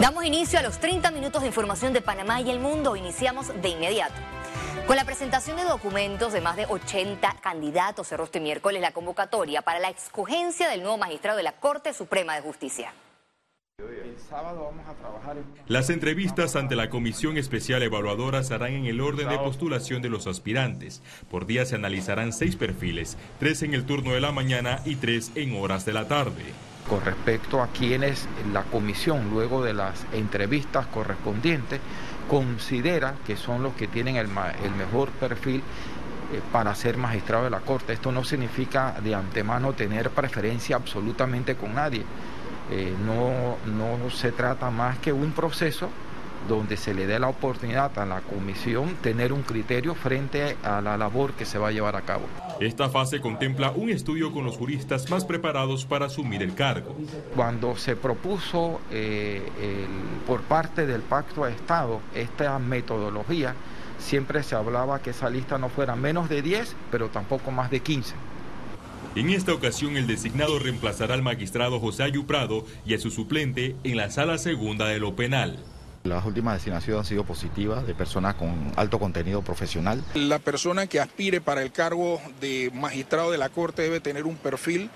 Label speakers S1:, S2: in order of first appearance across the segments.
S1: Damos inicio a los 30 minutos de información de Panamá y el mundo. Iniciamos de inmediato. Con la presentación de documentos de más de 80 candidatos cerró este miércoles la convocatoria para la escogencia del nuevo magistrado de la Corte Suprema de Justicia.
S2: Las entrevistas ante la Comisión Especial Evaluadora se harán en el orden de postulación de los aspirantes. Por día se analizarán seis perfiles, tres en el turno de la mañana y tres en horas de la tarde
S3: con respecto a quienes la comisión, luego de las entrevistas correspondientes, considera que son los que tienen el, mejor perfil eh, para ser magistrado de la Corte. Esto no significa de antemano tener preferencia absolutamente con nadie. Eh, no, no se trata más que un proceso donde se le dé la oportunidad a la comisión tener un criterio frente a la labor que se va a llevar a cabo.
S2: Esta fase contempla un estudio con los juristas más preparados para asumir el cargo.
S3: Cuando se propuso eh, por parte del Pacto de Estado esta metodología, siempre se hablaba que esa lista no fuera menos de 10, pero tampoco más de 15.
S2: En esta ocasión, el designado reemplazará al magistrado José Ayuprado y a su suplente en la sala segunda de lo penal.
S4: Las últimas designaciones han sido positivas de personas con alto contenido profesional.
S5: La persona que aspire para el cargo de magistrado de la Corte debe tener un perfil,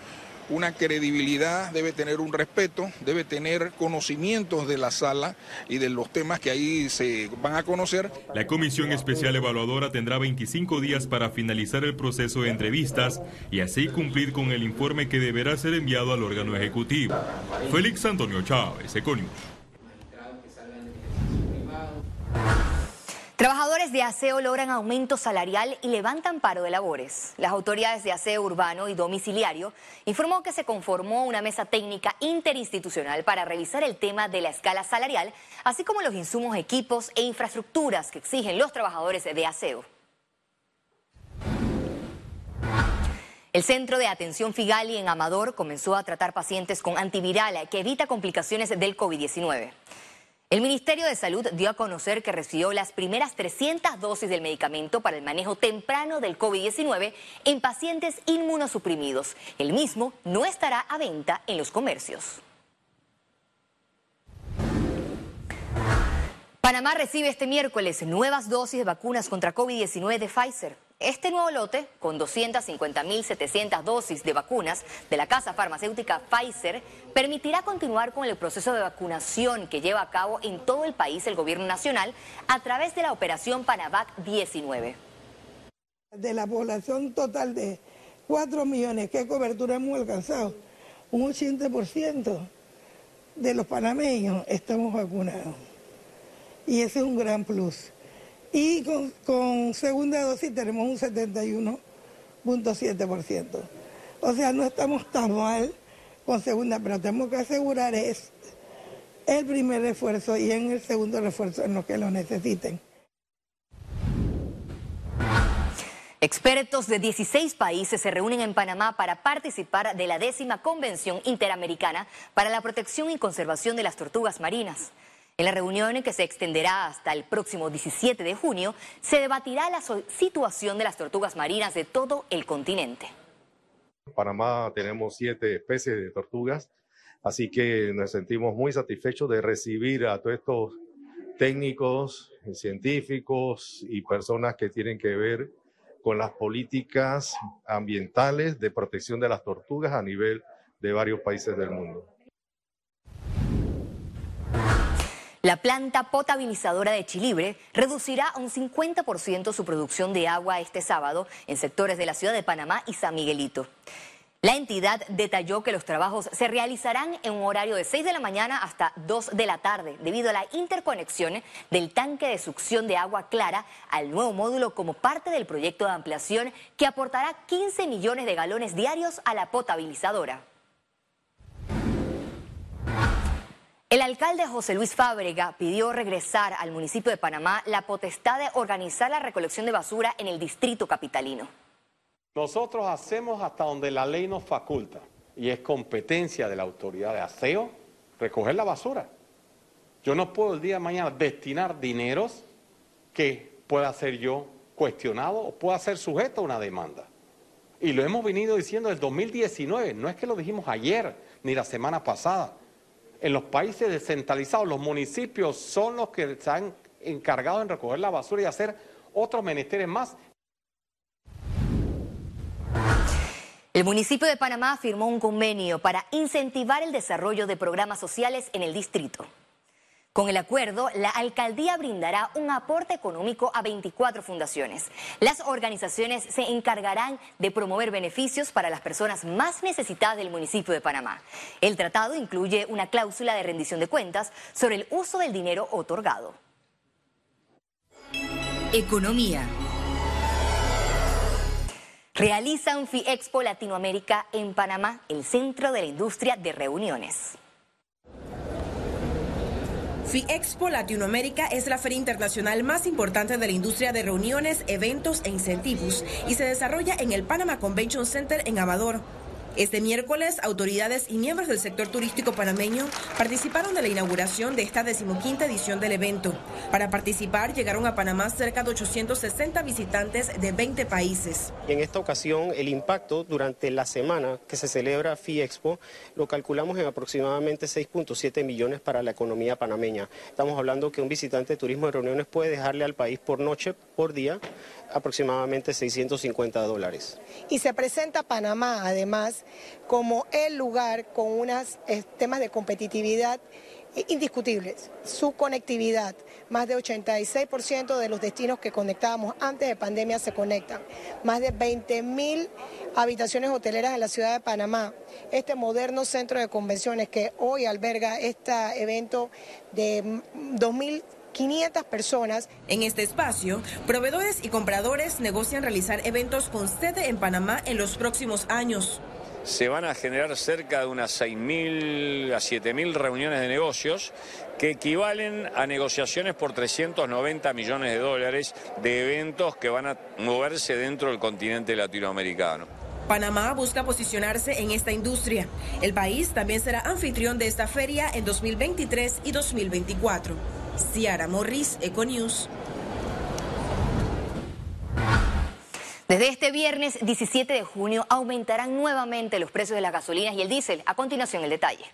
S5: una credibilidad, debe tener un respeto, debe tener conocimientos de la sala y de los temas que ahí se van a conocer.
S2: La Comisión Especial Evaluadora tendrá 25 días para finalizar el proceso de entrevistas y así cumplir con el informe que deberá ser enviado al órgano ejecutivo. Félix Antonio Chávez, Econius.
S1: Trabajadores de aseo logran aumento salarial y levantan paro de labores. Las autoridades de aseo urbano y domiciliario informó que se conformó una mesa técnica interinstitucional para revisar el tema de la escala salarial, así como los insumos, equipos e infraestructuras que exigen los trabajadores de aseo. El Centro de Atención Figali en Amador comenzó a tratar pacientes con antiviral que evita complicaciones del COVID-19. El Ministerio de Salud dio a conocer que recibió las primeras 300 dosis del medicamento para el manejo temprano del COVID-19 en pacientes inmunosuprimidos. El mismo no estará a venta en los comercios. Panamá recibe este miércoles nuevas dosis de vacunas contra COVID-19 de Pfizer. Este nuevo lote, con 250.700 dosis de vacunas de la casa farmacéutica Pfizer, permitirá continuar con el proceso de vacunación que lleva a cabo en todo el país el gobierno nacional a través de la operación Panavac 19.
S6: De la población total de 4 millones, ¿qué cobertura hemos alcanzado? Un 80% de los panameños estamos vacunados. Y ese es un gran plus y con, segunda dosis tenemos un 71.7%. O sea, no estamos tan mal con segunda, pero tenemos que asegurar es el primer refuerzo y en el segundo refuerzo en los que lo necesiten.
S1: Expertos de 16 países se reúnen en Panamá para participar de la décima Convención Interamericana para la Protección y Conservación de las Tortugas Marinas. En la reunión que se extenderá hasta el próximo 17 de junio, se debatirá la situación de las tortugas marinas de todo el continente.
S7: En Panamá tenemos siete especies de tortugas, así que nos sentimos muy satisfechos de recibir a todos estos técnicos, científicos y personas que tienen que ver con las políticas ambientales de protección de las tortugas a nivel de varios países del mundo.
S1: La planta potabilizadora de Chilibre reducirá un 50% su producción de agua este sábado en sectores de la ciudad de Panamá y San Miguelito. La entidad detalló que los trabajos se realizarán en un horario de 6 de la mañana hasta 2 de la tarde, debido a la interconexión del tanque de succión de agua clara al nuevo módulo como parte del proyecto de ampliación que aportará 15 millones de galones diarios a la potabilizadora. El alcalde José Luis Fábrega pidió regresar al municipio de Panamá la potestad de organizar la recolección de basura en el distrito capitalino.
S8: Nosotros hacemos hasta donde la ley nos faculta y es competencia de la autoridad de aseo recoger la basura. Yo no puedo el día de mañana destinar dineros que pueda ser yo cuestionado o pueda ser sujeto a una demanda. Y lo hemos venido diciendo desde el 2019, no es que lo dijimos ayer ni la semana pasada En los países descentralizados, los municipios son los que están encargados en recoger la basura y hacer otros menesteres más.
S1: El municipio de Panamá firmó un convenio para incentivar el desarrollo de programas sociales en el distrito. Con el acuerdo, la alcaldía brindará un aporte económico a 24 fundaciones. Las organizaciones se encargarán de promover beneficios para las personas más necesitadas del municipio de Panamá. El tratado incluye una cláusula de rendición de cuentas sobre el uso del dinero otorgado. Economía. Realizan FIEXPO Latinoamérica en Panamá, el centro de la industria de reuniones.
S9: FIEXPO Latinoamérica es la feria internacional más importante de la industria de reuniones, eventos e incentivos y se desarrolla en el Panama Convention Center en Amador. Este miércoles, autoridades y miembros del sector turístico panameño participaron de la inauguración de esta decimoquinta edición del evento. Para participar, llegaron a Panamá cerca de 860 visitantes de 20 países.
S10: En esta ocasión, el impacto durante la semana que se celebra FIEXPO lo calculamos en aproximadamente 6.7 millones para la economía panameña. Estamos hablando que un visitante de turismo de reuniones puede dejarle al país por noche, por día, aproximadamente 650 dólares.
S11: Y se presenta Panamá, además, como el lugar con unos eh, temas de competitividad indiscutibles. Su conectividad, más de 86% de los destinos que conectábamos antes de pandemia se conectan. Más de 20 mil habitaciones hoteleras en la ciudad de Panamá. Este moderno centro de convenciones que hoy alberga este evento de 2000 500 personas.
S9: En este espacio, proveedores y compradores negocian realizar eventos con sede en Panamá en los próximos años.
S12: Se van a generar cerca de unas 6.000 a 7.000 reuniones de negocios que equivalen a negociaciones por 390 millones de dólares de eventos que van a moverse dentro del continente latinoamericano.
S9: Panamá busca posicionarse en esta industria. El país también será anfitrión de esta feria en 2023 y 2024. Ciara Morris, Econews.
S1: Desde este viernes 17 de junio aumentarán nuevamente los precios de las gasolinas y el diésel. A continuación el detalle.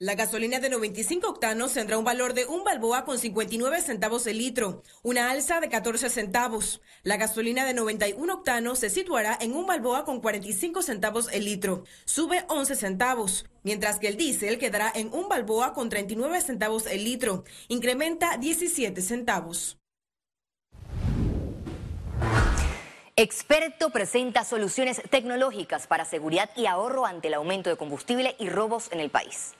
S9: La gasolina de 95 octanos tendrá un valor de un balboa con 59 centavos el litro, una alza de 14 centavos. La gasolina de 91 octanos se situará en un balboa con 45 centavos el litro, sube 11 centavos, mientras que el diésel quedará en un balboa con 39 centavos el litro, incrementa 17 centavos.
S1: Experto presenta soluciones tecnológicas para seguridad y ahorro ante el aumento de combustible y robos en el país.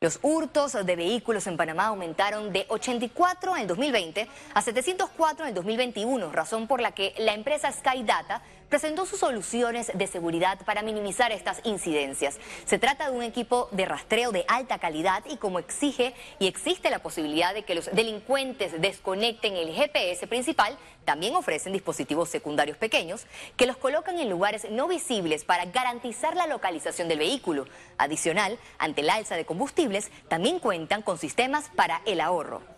S1: Los hurtos de vehículos en Panamá aumentaron de 84 en el 2020 a 704 en el 2021, razón por la que la empresa Skydata presentó sus soluciones de seguridad para minimizar estas incidencias. Se trata de un equipo de rastreo de alta calidad y como exige y existe la posibilidad de que los delincuentes desconecten el GPS principal, también ofrecen dispositivos secundarios pequeños que los colocan en lugares no visibles para garantizar la localización del vehículo. Adicional, ante el alza de combustibles, también cuentan con sistemas para el ahorro.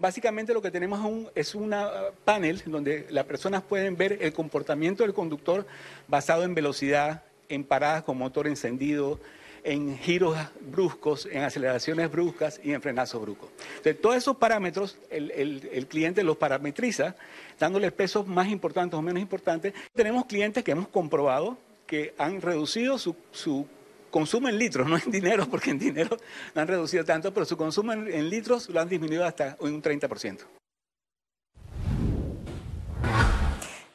S13: Básicamente lo que tenemos es un panel donde las personas pueden ver el comportamiento del conductor basado en velocidad, en paradas con motor encendido, en giros bruscos, en aceleraciones bruscas y en frenazos bruscos. Entonces, todos esos parámetros el, cliente los parametriza, dándole pesos más importantes o menos importantes. Tenemos clientes que hemos comprobado que han reducido su consumo en litros, no en dinero, porque en dinero no han reducido tanto, pero su consumo en, litros lo han disminuido hasta un 30%.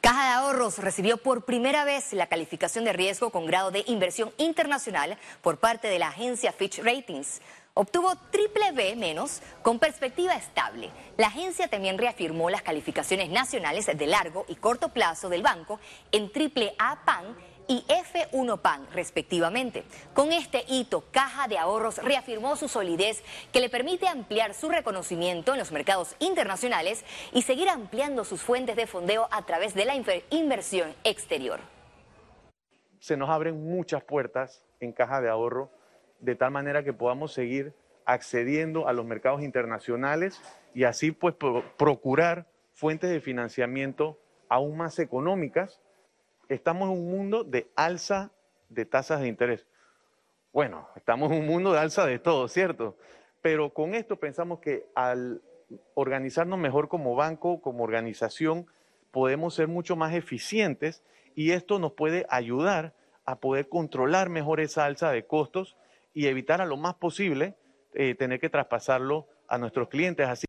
S1: Caja de Ahorros recibió por primera vez la calificación de riesgo con grado de inversión internacional por parte de la agencia Fitch Ratings. Obtuvo triple B menos con perspectiva estable. La agencia también reafirmó las calificaciones nacionales de largo y corto plazo del banco en triple A PAN y F1 PAN, respectivamente. Con este hito, Caja de Ahorros reafirmó su solidez que le permite ampliar su reconocimiento en los mercados internacionales y seguir ampliando sus fuentes de fondeo a través de la inversión exterior.
S14: Se nos abren muchas puertas en Caja de Ahorro de tal manera que podamos seguir accediendo a los mercados internacionales y así pues procurar fuentes de financiamiento aún más económicas estamos en un mundo de alza de tasas de interés. bueno, estamos en un mundo de alza de todo, ¿cierto? Pero con esto pensamos que al organizarnos mejor como banco, como organización, podemos ser mucho más eficientes y esto nos puede ayudar a poder controlar mejor esa alza de costos y evitar a lo más posible eh, tener que traspasarlo a nuestros clientes. Así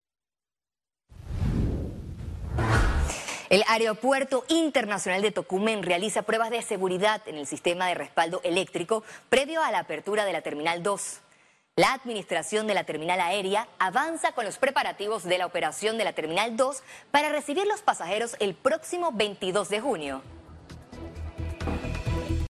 S1: El Aeropuerto Internacional de Tocumen realiza pruebas de seguridad en el sistema de respaldo eléctrico previo a la apertura de la Terminal 2. La administración de la terminal aérea avanza con los preparativos de la operación de la Terminal 2 para recibir los pasajeros el próximo 22 de junio.